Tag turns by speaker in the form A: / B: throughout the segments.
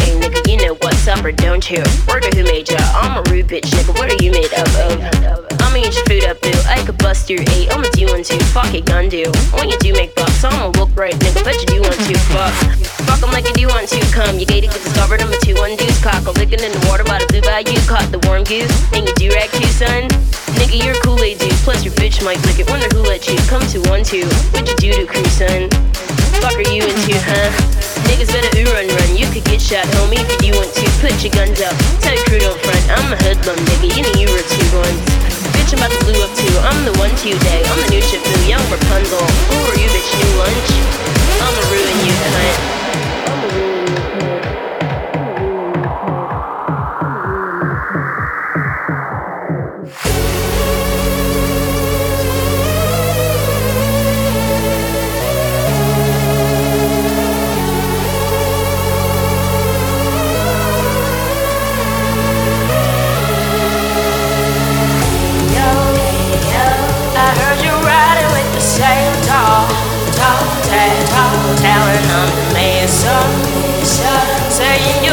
A: Hey, nigga, you know what's up or don't you?
B: Worker who made ya? I'm a rude bitch, nigga. What are you made up of? I'ma eat your food up, boo. I could bust your eight. I'ma do one two. Fuck it, gun do. When you do make bucks, I'ma look right, nigga. Bet you do want to. Fuck. Fuck 'em like you do want to. Come, you gated, get discovered. I'm a two one deuce. Cock a licking in the water by the blue bayou. Caught the warm goose. And you do rag too, son. Nigga, you're a Kool-Aid dude. Plus your bitch might lick it. Wonder who let you come to one two. What you do to crew, son? Fuck are you into, huh? Niggas better ooh run run. You could get shot, homie, if you want to. Put your guns up. Tell your crew don't front. I'm a hoodlum, nigga. You know you were two ones. I'm about to blue up. I'm the one to day. I'm the new Shifu, young Rapunzel. Who are you, bitch? New lunch? I'ma ruin you, cunt.
C: Someone, someone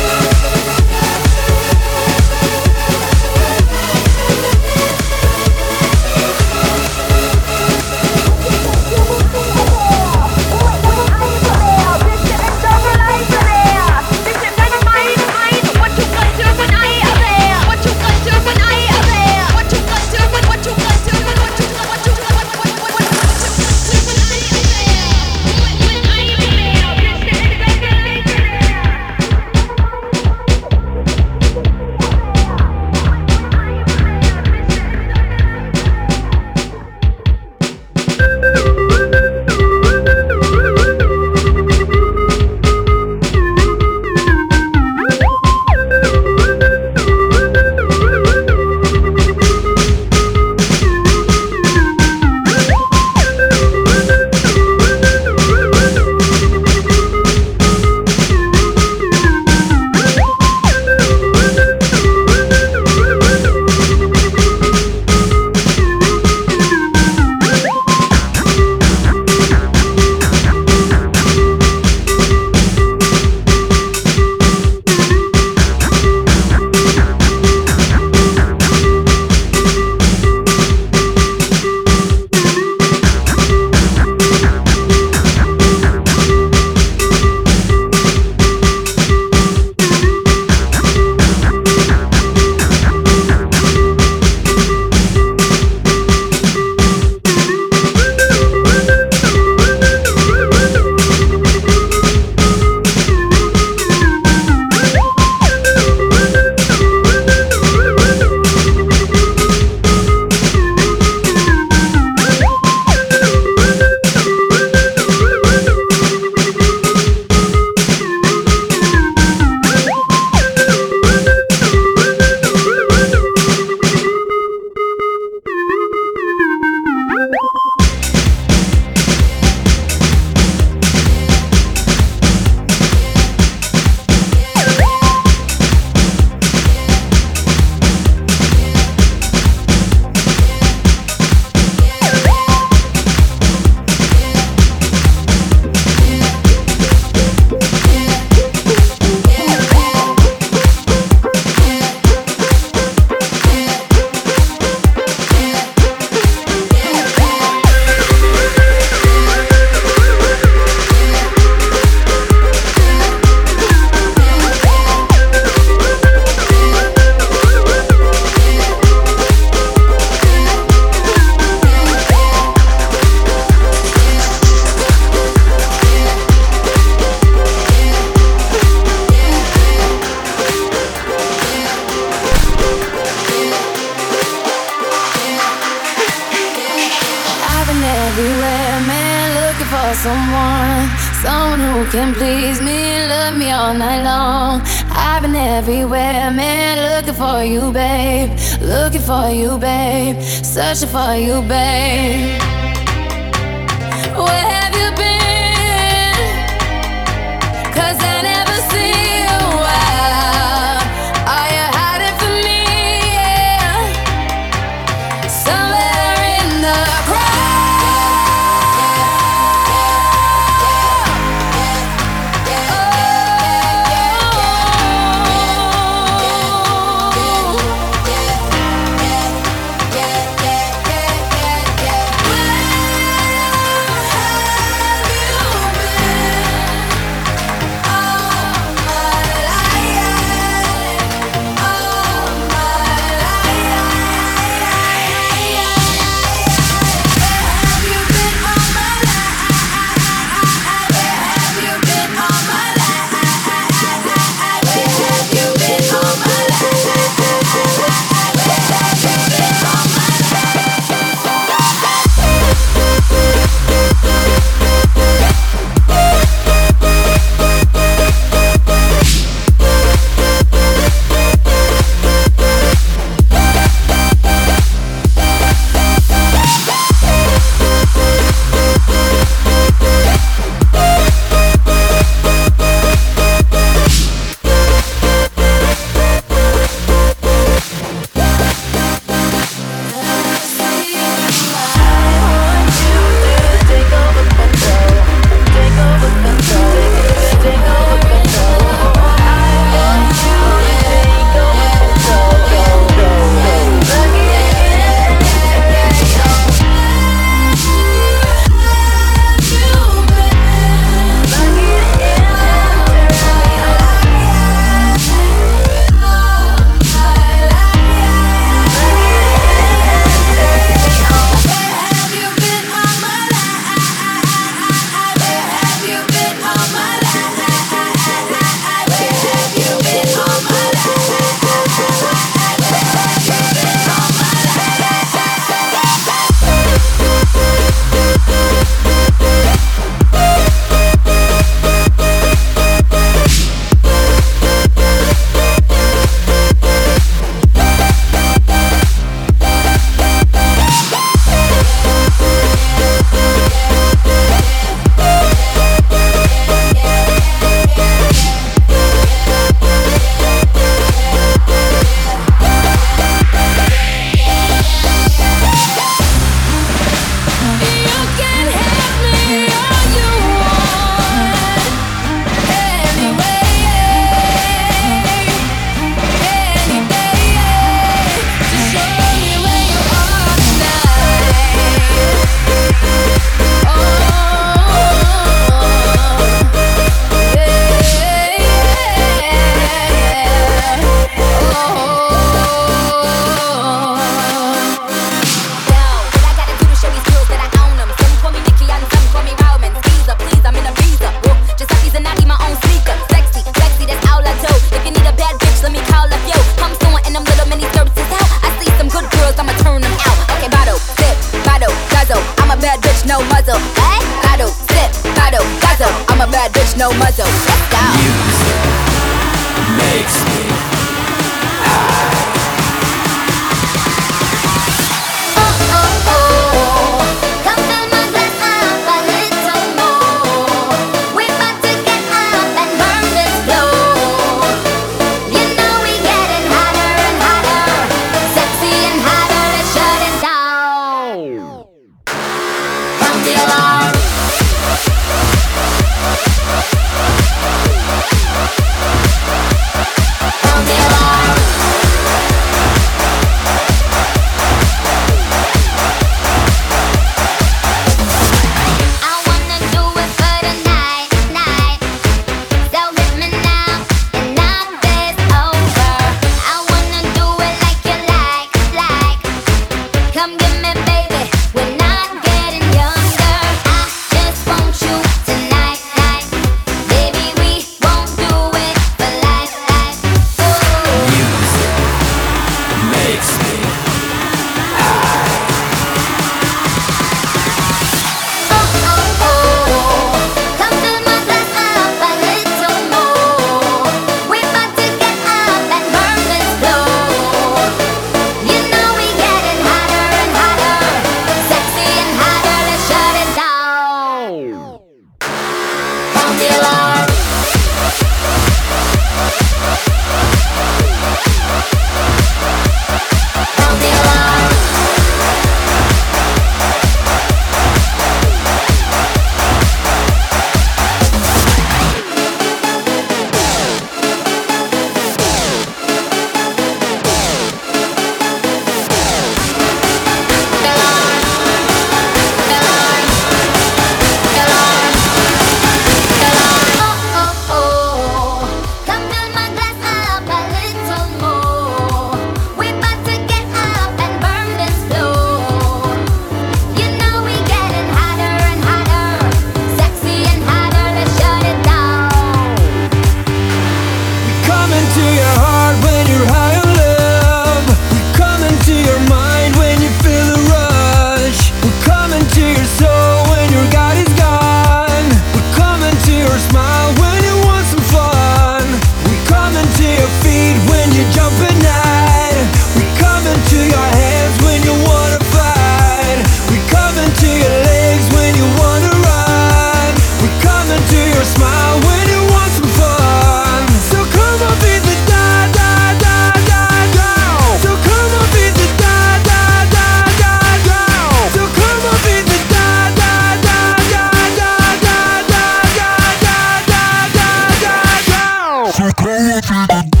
D: don't want to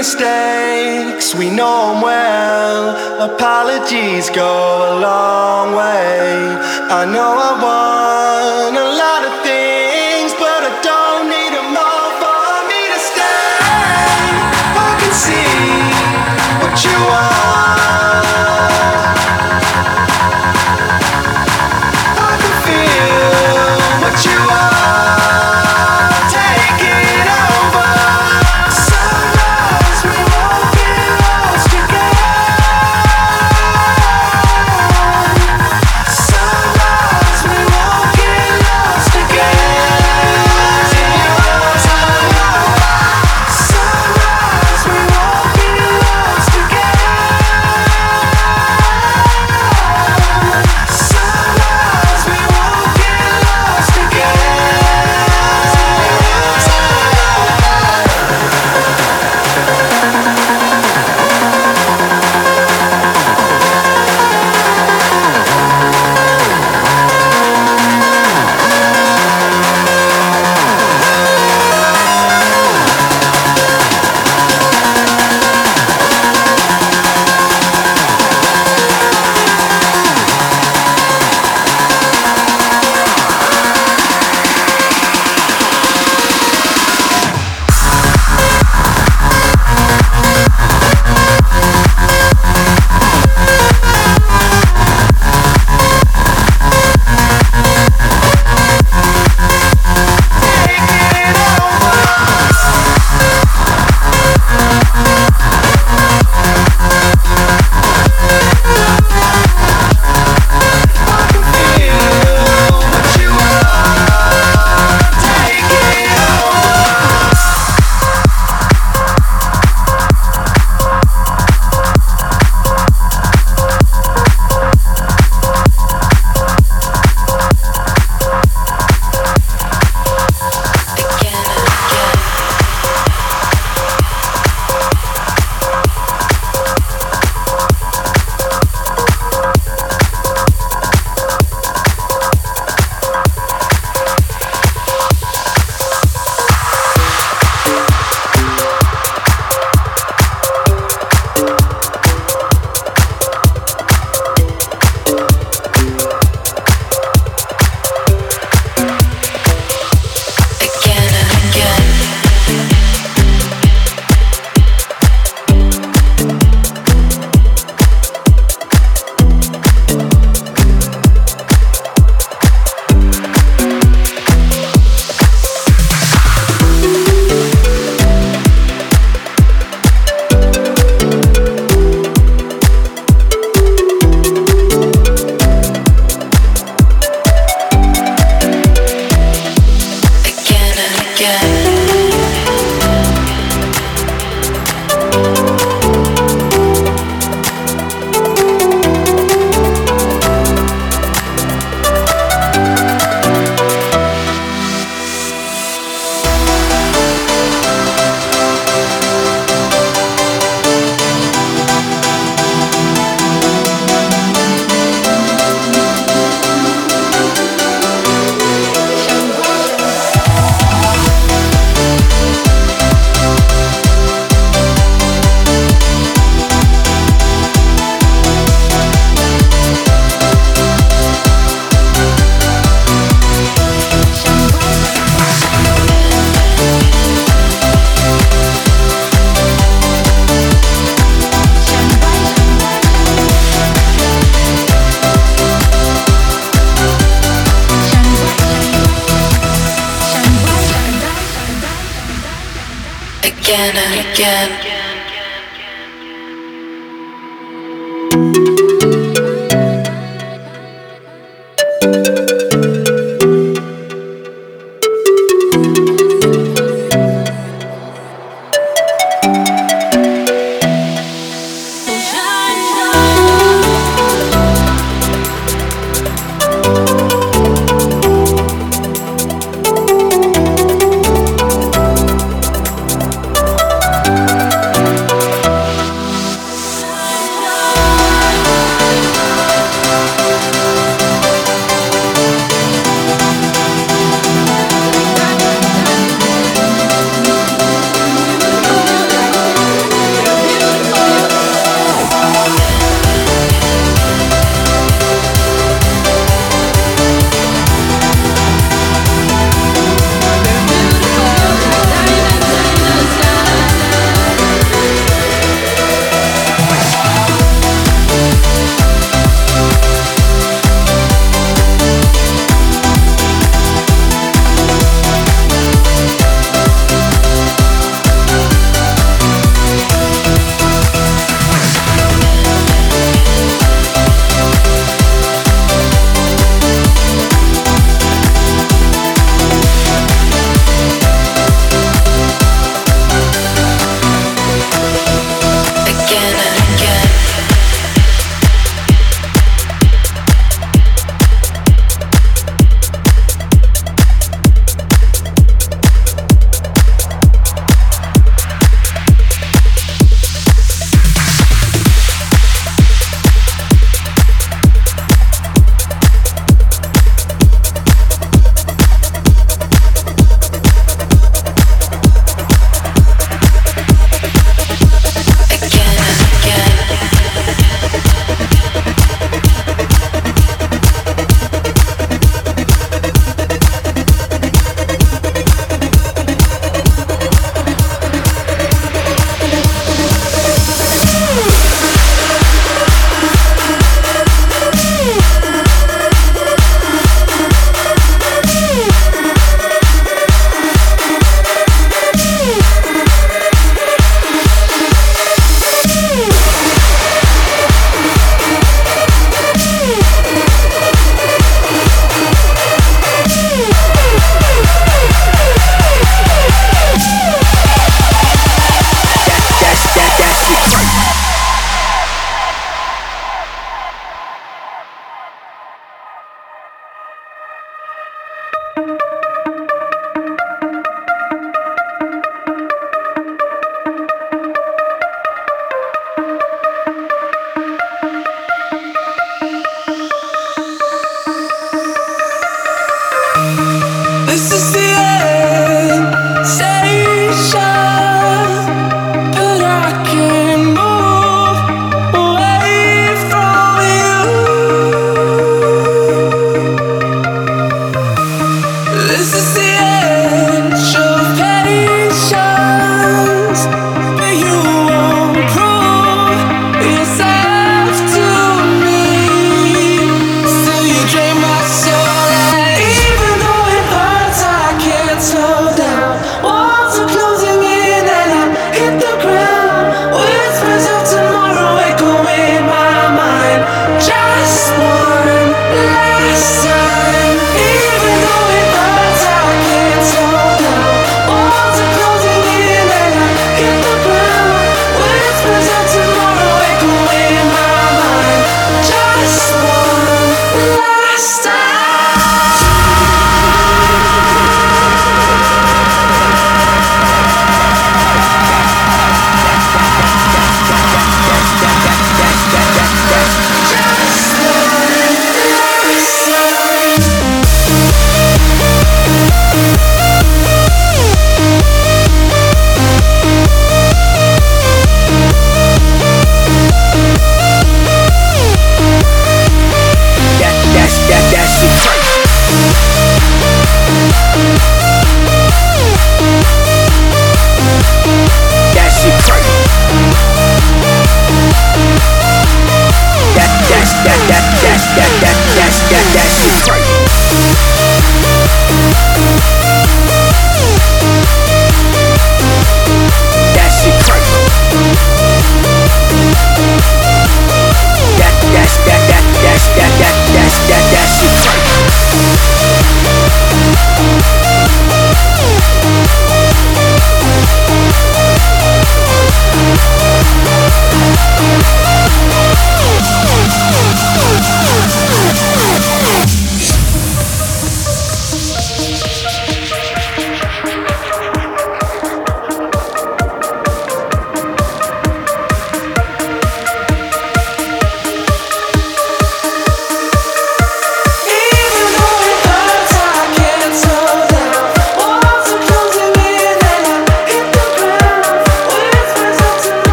E: mistakes, we know them well. Apologies go a long way. I know I want.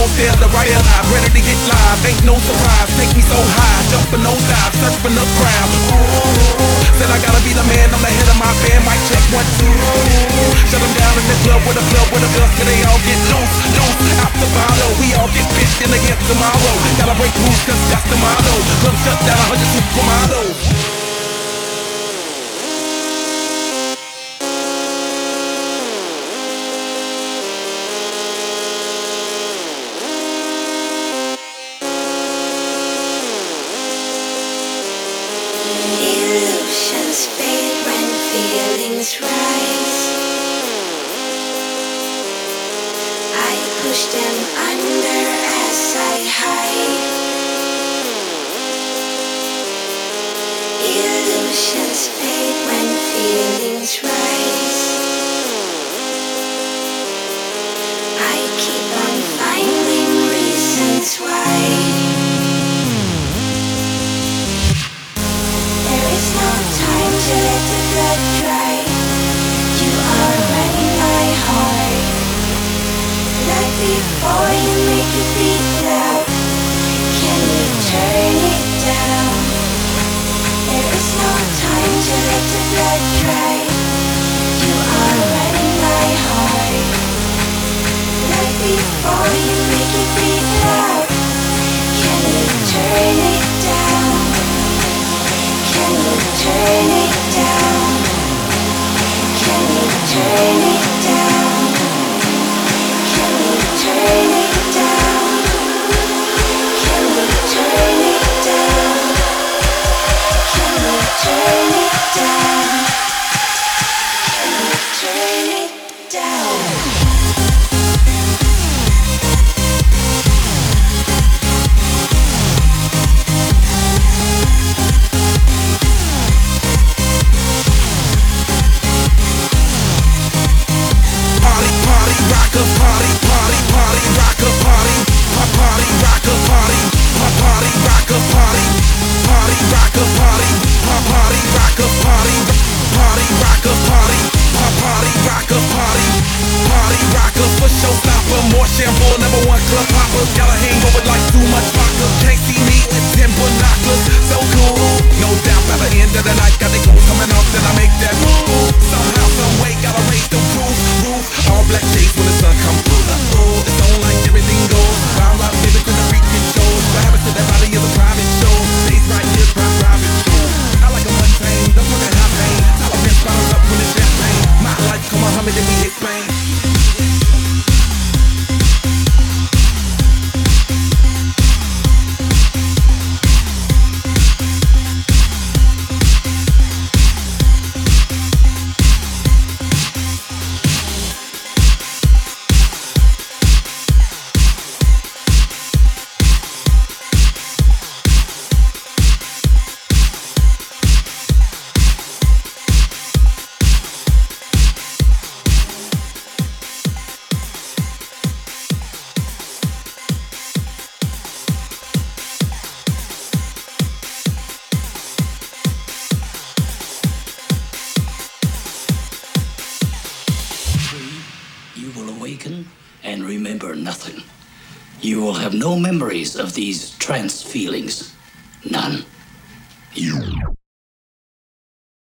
E: won't feel the right alive. Ready to get
C: live, ain't no surprise. Take me
F: so high, Jump for no dive, surfing the crowd. Said I gotta be the man, I'm the head
D: of my band. Might check one, two. Shut them down in the club with a club with a club, cause they all get loose, loose. Out the
G: bottle, we all get bitched
A: in the against tomorrow. Gotta break rules, cause that's the motto. Club shut down, 100 supermodels.